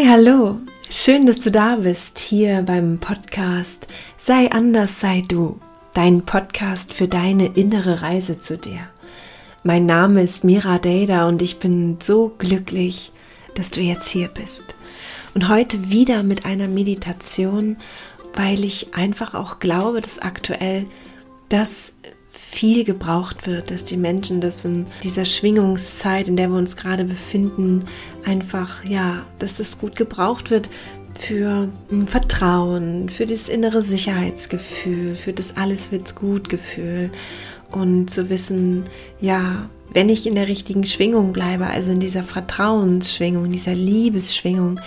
Hi, hallo. Schön, dass du da bist hier beim Podcast Sei anders, sei du. Dein Podcast für deine innere Reise zu dir. Mein Name ist Mira Dada und ich bin so glücklich, dass du jetzt hier bist. Und heute wieder mit einer Meditation, weil ich einfach auch glaube, dass aktuell das viel gebraucht wird, dass die Menschen das in dieser Schwingungszeit, in der wir uns gerade befinden, einfach, ja, dass das gut gebraucht wird für Vertrauen, für das innere Sicherheitsgefühl, für das alles wird's gut Gefühl und zu wissen, ja, wenn ich in der richtigen Schwingung bleibe, also in dieser Vertrauensschwingung, in dieser Liebesschwingung,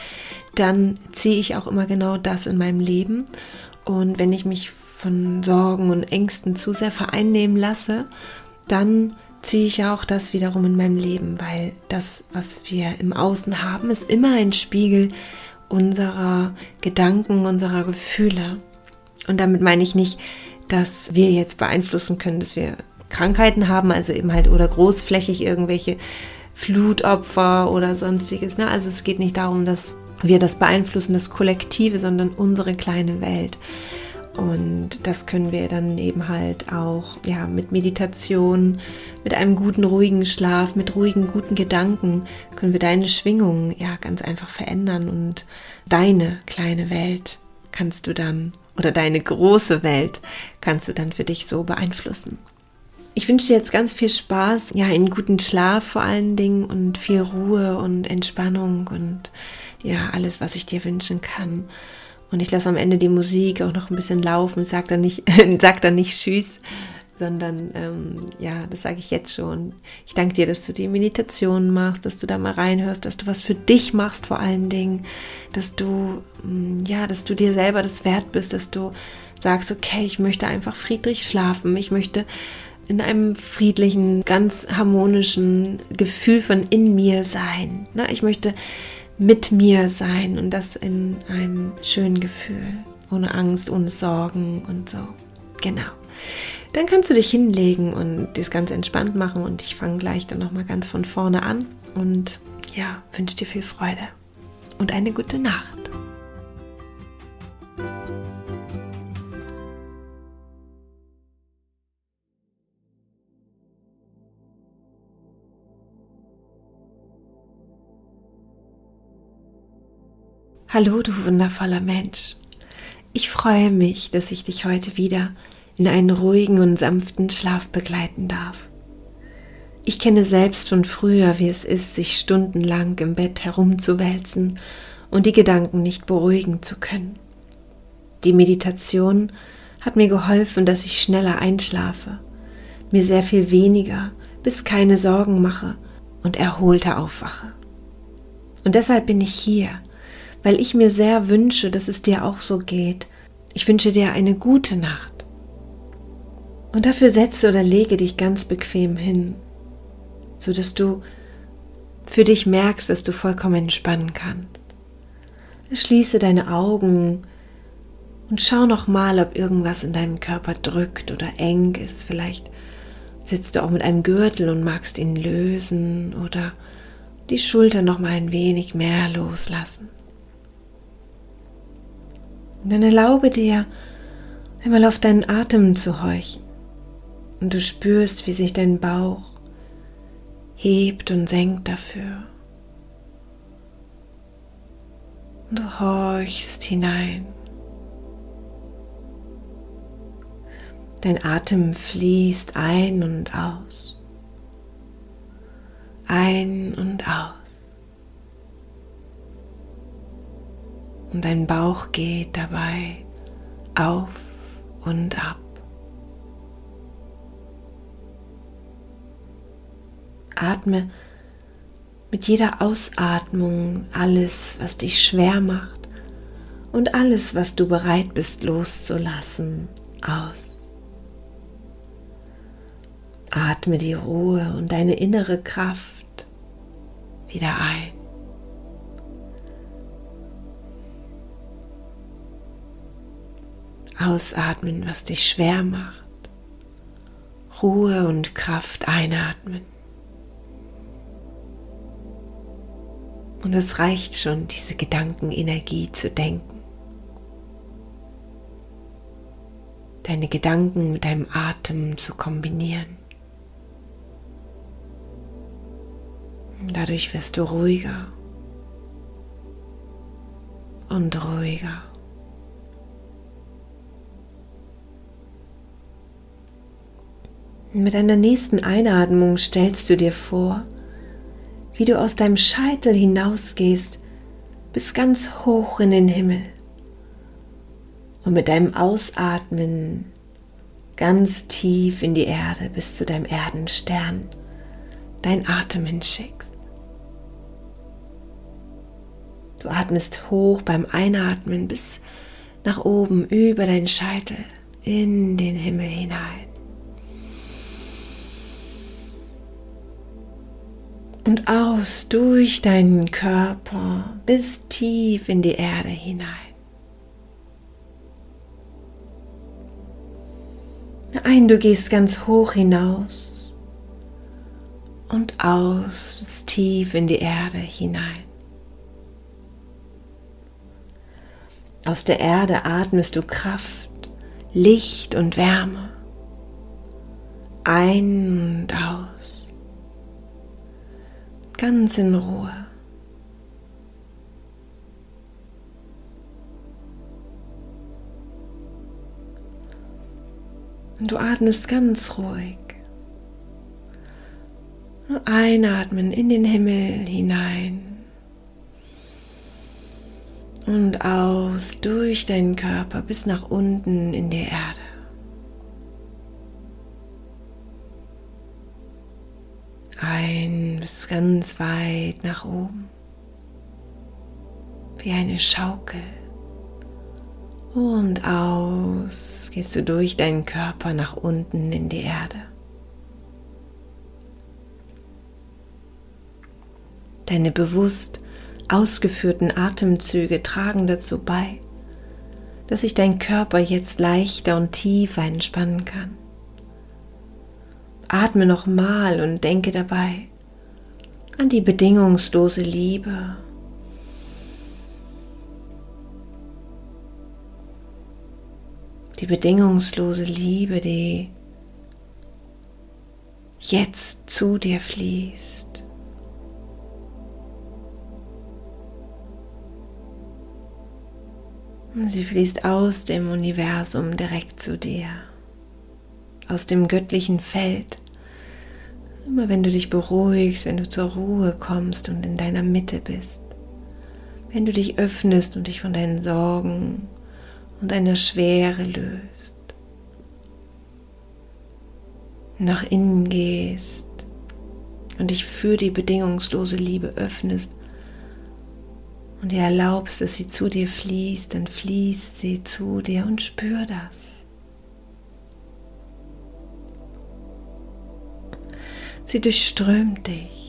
dann ziehe ich auch immer genau das in meinem Leben. Und wenn ich mich von Sorgen und Ängsten zu sehr vereinnehmen lasse, dann ziehe ich auch das wiederum in meinem Leben, weil das, was wir im Außen haben, ist immer ein Spiegel unserer Gedanken, unserer Gefühle. Und damit meine ich nicht, dass wir jetzt beeinflussen können, dass wir Krankheiten haben, also eben halt oder großflächig irgendwelche Flutopfer oder sonstiges. Ne? Also es geht nicht darum, dass wir das beeinflussen, das Kollektive, sondern unsere kleine Welt. Und das können wir dann eben halt auch ja, mit Meditation, mit einem guten, ruhigen Schlaf, mit ruhigen, guten Gedanken können wir deine Schwingung ja ganz einfach verändern und deine kleine Welt kannst du dann oder deine große Welt kannst du dann für dich so beeinflussen. Ich wünsche dir jetzt ganz viel Spaß, ja, in guten Schlaf vor allen Dingen und viel Ruhe und Entspannung und ja, alles, was ich dir wünschen kann. Und ich lasse am Ende die Musik auch noch ein bisschen laufen, sag dann nicht, sag dann nicht Tschüss, sondern ähm, ja, das sage ich jetzt schon. Ich danke dir, dass du die Meditation machst, dass du da mal reinhörst, dass du was für dich machst vor allen Dingen, dass du mm, ja, dass du dir selber das wert bist, dass du sagst, okay, ich möchte einfach friedlich schlafen, ich möchte in einem friedlichen, ganz harmonischen Gefühl von in mir sein. Ne? Ich möchte mit mir sein und das in einem schönen Gefühl, ohne Angst, ohne Sorgen und so. Genau. Dann kannst du dich hinlegen und das ganz entspannt machen und ich fange gleich dann nochmal ganz von vorne an und ja, wünsche dir viel Freude und eine gute Nacht. Hallo, du wundervoller Mensch. Ich freue mich, dass ich dich heute wieder in einen ruhigen und sanften Schlaf begleiten darf. Ich kenne selbst von früher, wie es ist, sich stundenlang im Bett herumzuwälzen und die Gedanken nicht beruhigen zu können. Die Meditation hat mir geholfen, dass ich schneller einschlafe, mir sehr viel weniger bis keine Sorgen mache und erholter aufwache. Und deshalb bin ich hier, weil ich mir sehr wünsche, dass es dir auch so geht. Ich wünsche dir eine gute Nacht. Und dafür setze oder lege dich ganz bequem hin, so dass du für dich merkst, dass du vollkommen entspannen kannst. Schließe deine Augen und schau noch mal, ob irgendwas in deinem Körper drückt oder eng ist. Vielleicht sitzt du auch mit einem Gürtel und magst ihn lösen oder die Schulter noch mal ein wenig mehr loslassen. Und dann erlaube dir, einmal auf deinen Atem zu horchen. Und du spürst, wie sich dein Bauch hebt und senkt dafür. Und du horchst hinein. Dein Atem fließt ein und aus. Ein und aus. Und dein Bauch geht dabei auf und ab. Atme mit jeder Ausatmung alles, was dich schwer macht und alles, was du bereit bist loszulassen, aus. Atme die Ruhe und deine innere Kraft wieder ein. Ausatmen, was dich schwer macht. Ruhe und Kraft einatmen. Und es reicht schon, diese Gedankenenergie zu denken. Deine Gedanken mit deinem Atem zu kombinieren. Dadurch wirst du ruhiger und ruhiger. Mit deiner nächsten Einatmung stellst du dir vor, wie du aus deinem Scheitel hinausgehst bis ganz hoch in den Himmel und mit deinem Ausatmen ganz tief in die Erde bis zu deinem Erdenstern dein Atem hinschickst. Du atmest hoch beim Einatmen bis nach oben über deinen Scheitel in den Himmel hinein. Und aus durch deinen Körper bis tief in die Erde hinein. Ein, du gehst ganz hoch hinaus und aus bis tief in die Erde hinein. Aus der Erde atmest du Kraft, Licht und Wärme. Ein und aus ganz in Ruhe. Und du atmest ganz ruhig. Einatmen in den Himmel hinein und aus durch deinen Körper bis nach unten in die Erde. Ganz weit nach oben, wie eine Schaukel. Und aus gehst du durch deinen Körper nach unten in die Erde. Deine bewusst ausgeführten Atemzüge tragen dazu bei, dass sich dein Körper jetzt leichter und tiefer entspannen kann. Atme nochmal und denke dabei an die bedingungslose Liebe. Die bedingungslose Liebe, die jetzt zu dir fließt. Sie fließt aus dem Universum direkt zu dir, aus dem göttlichen Feld Immer wenn du dich beruhigst, wenn du zur Ruhe kommst und in deiner Mitte bist, wenn du dich öffnest und dich von deinen Sorgen und deiner Schwere löst, nach innen gehst und dich für die bedingungslose Liebe öffnest und dir erlaubst, dass sie zu dir fließt, dann fließt sie zu dir und spür das. Sie durchströmt dich.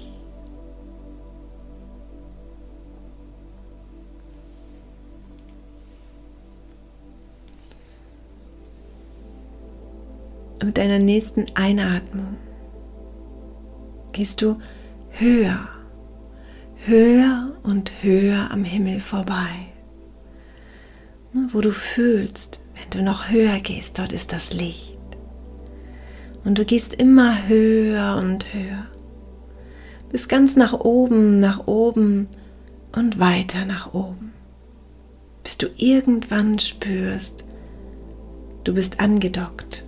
Mit deiner nächsten Einatmung gehst du höher, höher und höher am Himmel vorbei. Wo du fühlst, wenn du noch höher gehst, dort ist das Licht. Und du gehst immer höher und höher. Bis ganz nach oben, nach oben und weiter nach oben. Bis du irgendwann spürst, du bist angedockt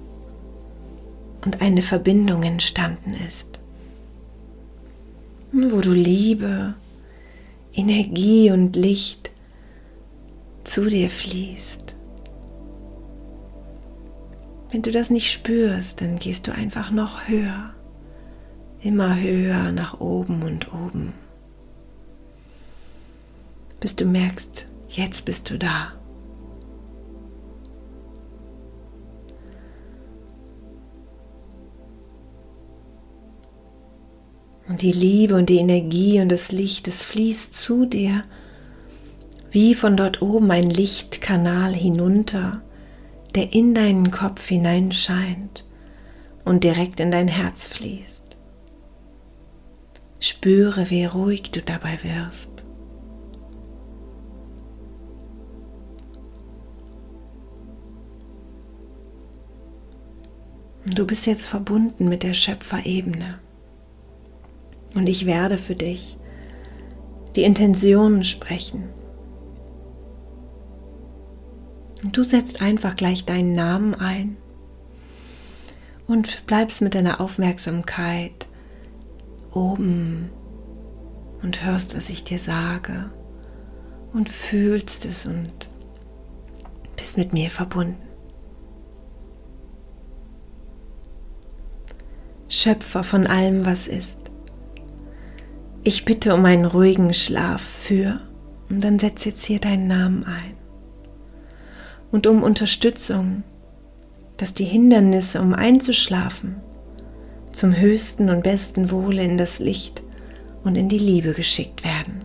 und eine Verbindung entstanden ist. Wo du Liebe, Energie und Licht zu dir fließt. Wenn du das nicht spürst, dann gehst du einfach noch höher, immer höher nach oben und oben, bis du merkst, jetzt bist du da. Und die Liebe und die Energie und das Licht, es fließt zu dir wie von dort oben ein Lichtkanal hinunter der in deinen Kopf hineinscheint und direkt in dein Herz fließt. Spüre, wie ruhig du dabei wirst. Du bist jetzt verbunden mit der Schöpferebene. Und ich werde für dich die Intentionen sprechen, und du setzt einfach gleich deinen Namen ein und bleibst mit deiner Aufmerksamkeit oben und hörst, was ich dir sage und fühlst es und bist mit mir verbunden. Schöpfer von allem, was ist. Ich bitte um einen ruhigen Schlaf für, und dann setz jetzt hier deinen Namen ein. Und um Unterstützung, dass die Hindernisse, um einzuschlafen, zum höchsten und besten Wohle in das Licht und in die Liebe geschickt werden.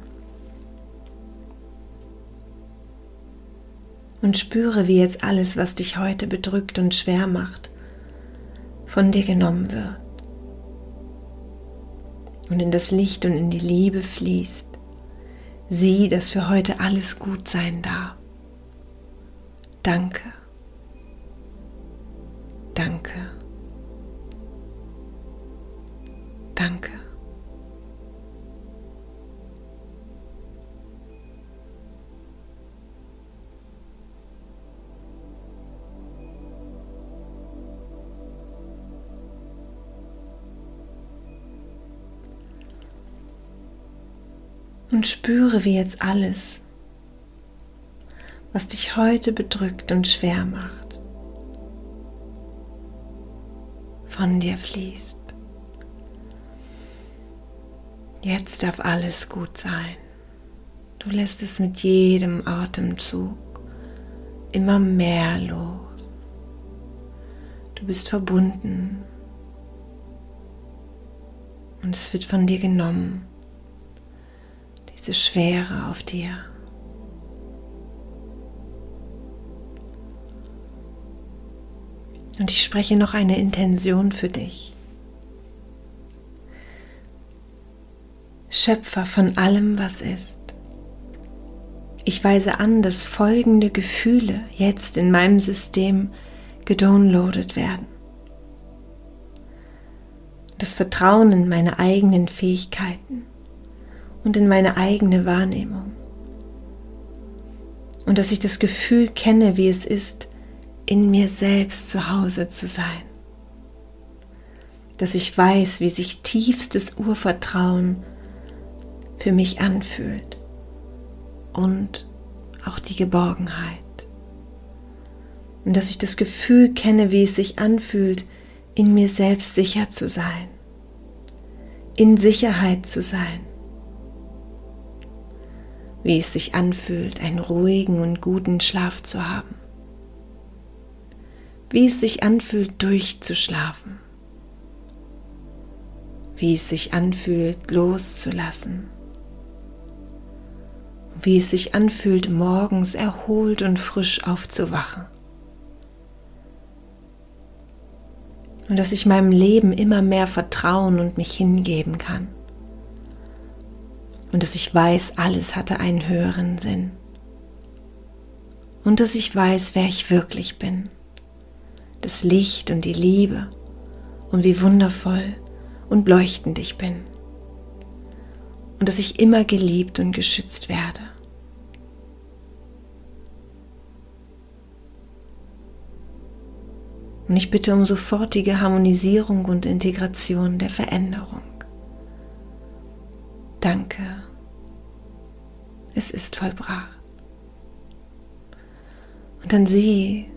Und spüre, wie jetzt alles, was dich heute bedrückt und schwer macht, von dir genommen wird und in das Licht und in die Liebe fließt. Sieh, dass für heute alles gut sein darf. Danke. Danke. Danke. Und spüre, wie jetzt alles, was dich heute bedrückt und schwer macht, von dir fließt. Jetzt darf alles gut sein. Du lässt es mit jedem Atemzug immer mehr los. Du bist verbunden und es wird von dir genommen diese Schwere auf dir. Und ich spreche noch eine Intention für dich. Schöpfer von allem, was ist. Ich weise an, dass folgende Gefühle jetzt in meinem System gedownloadet werden. Das Vertrauen in meine eigenen Fähigkeiten, und in meine eigene Wahrnehmung. Und dass ich das Gefühl kenne, wie es ist, in mir selbst zu Hause zu sein. Dass ich weiß, wie sich tiefstes Urvertrauen für mich anfühlt und auch die Geborgenheit. Und dass ich das Gefühl kenne, wie es sich anfühlt, in mir selbst sicher zu sein, in Sicherheit zu sein wie es sich anfühlt, einen ruhigen und guten Schlaf zu haben. Wie es sich anfühlt, durchzuschlafen. Wie es sich anfühlt, loszulassen. Wie es sich anfühlt, morgens erholt und frisch aufzuwachen. Und dass ich meinem Leben immer mehr vertrauen und mich hingeben kann und dass ich weiß, alles hatte einen höheren Sinn. Und dass ich weiß, wer ich wirklich bin. Das Licht und die Liebe und wie wundervoll und leuchtend ich bin. Und dass ich immer geliebt und geschützt werde. Und ich bitte um sofortige Harmonisierung und Integration der Veränderung. Danke. Es ist vollbracht. Und dann sieh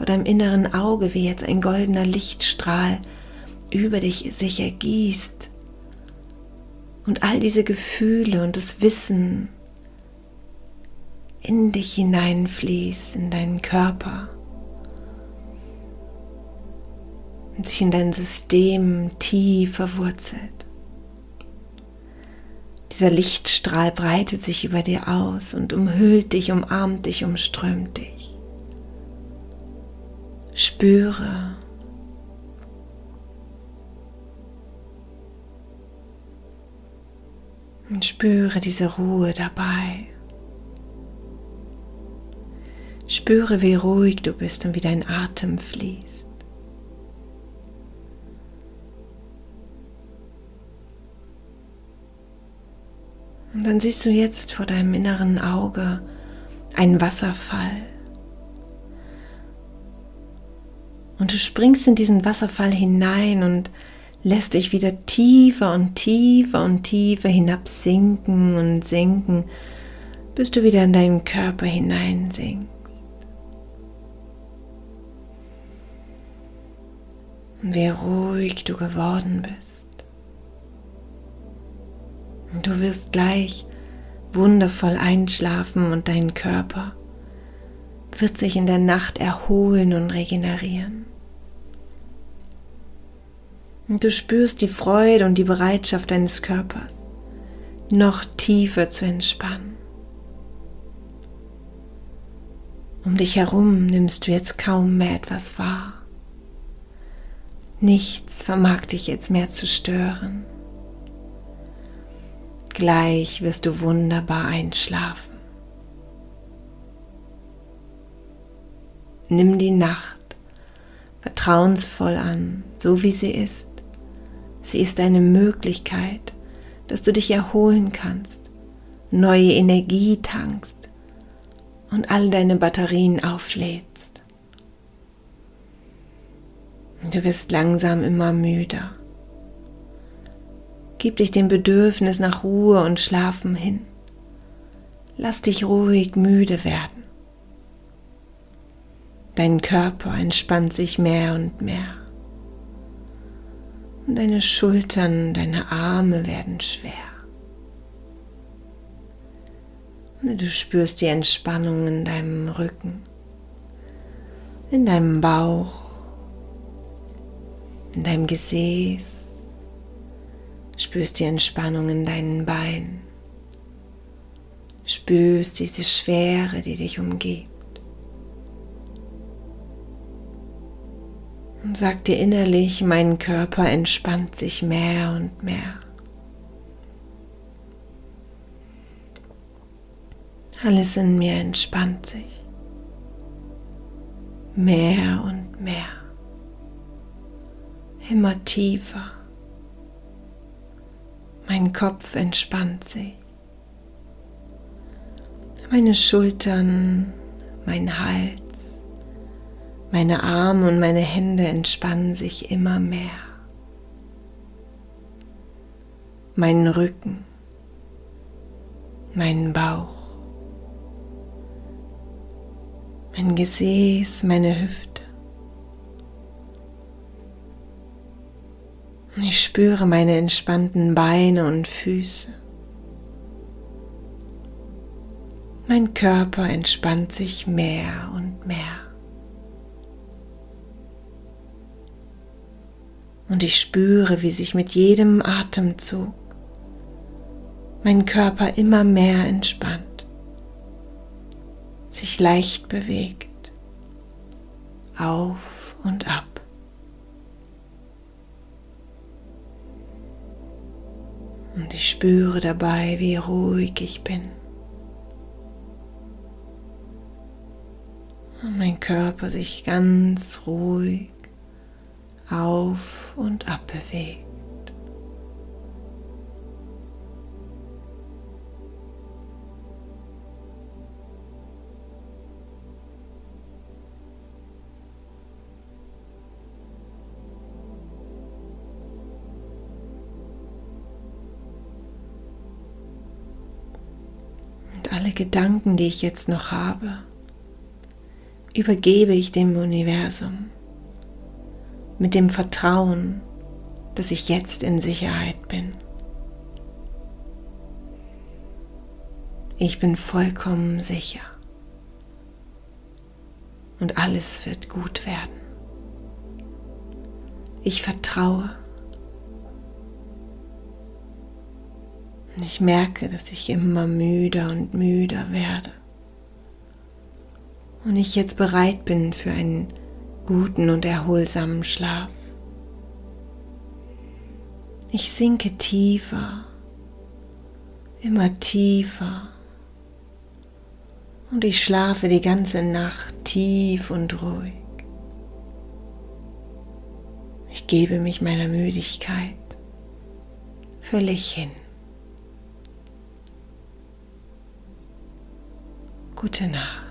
vor deinem inneren Auge, wie jetzt ein goldener Lichtstrahl über dich sich ergießt und all diese Gefühle und das Wissen in dich hineinfließt, in deinen Körper und sich in dein System tief verwurzelt. Dieser Lichtstrahl breitet sich über dir aus und umhüllt dich, umarmt dich, umströmt dich spüre. Und spüre diese Ruhe dabei. Spüre, wie ruhig du bist und wie dein Atem fließt. Und dann siehst du jetzt vor deinem inneren Auge einen Wasserfall. Und du springst in diesen Wasserfall hinein und lässt dich wieder tiefer und tiefer und tiefer hinabsinken und sinken, bis du wieder in deinen Körper hineinsinkst. Und wie ruhig du geworden bist. Und du wirst gleich wundervoll einschlafen und dein Körper wird sich in der Nacht erholen und regenerieren. Und du spürst die Freude und die Bereitschaft deines Körpers, noch tiefer zu entspannen. Um dich herum nimmst du jetzt kaum mehr etwas wahr. Nichts vermag dich jetzt mehr zu stören. Gleich wirst du wunderbar einschlafen. Nimm die Nacht vertrauensvoll an, so wie sie ist. Sie ist eine Möglichkeit, dass du dich erholen kannst, neue Energie tankst und all deine Batterien auflädst. Du wirst langsam immer müder. Gib dich dem Bedürfnis nach Ruhe und Schlafen hin. Lass dich ruhig müde werden. Dein Körper entspannt sich mehr und mehr. Deine Schultern, deine Arme werden schwer. Du spürst die Entspannung in deinem Rücken, in deinem Bauch, in deinem Gesäß. Spürst die Entspannung in deinen Beinen. Spürst diese Schwere, die dich umgibt. Und sag dir innerlich, mein Körper entspannt sich mehr und mehr. Alles in mir entspannt sich. Mehr und mehr. Immer tiefer. Mein Kopf entspannt sich. Meine Schultern, mein Hals meine Arme und meine Hände entspannen sich immer mehr. Meinen Rücken, meinen Bauch, mein Gesäß, meine Hüfte. Ich spüre meine entspannten Beine und Füße. Mein Körper entspannt sich mehr und mehr. Und ich spüre, wie sich mit jedem Atemzug mein Körper immer mehr entspannt, sich leicht bewegt, auf und ab. Und ich spüre dabei, wie ruhig ich bin. Und mein Körper sich ganz ruhig auf und ab bewegt. Und alle Gedanken, die ich jetzt noch habe, übergebe ich dem Universum mit dem Vertrauen, dass ich jetzt in Sicherheit bin. Ich bin vollkommen sicher und alles wird gut werden. Ich vertraue. Und ich merke, dass ich immer müder und müder werde. Und ich jetzt bereit bin für einen guten und erholsamen Schlaf. Ich sinke tiefer, immer tiefer und ich schlafe die ganze Nacht tief und ruhig. Ich gebe mich meiner Müdigkeit völlig hin. Gute Nacht.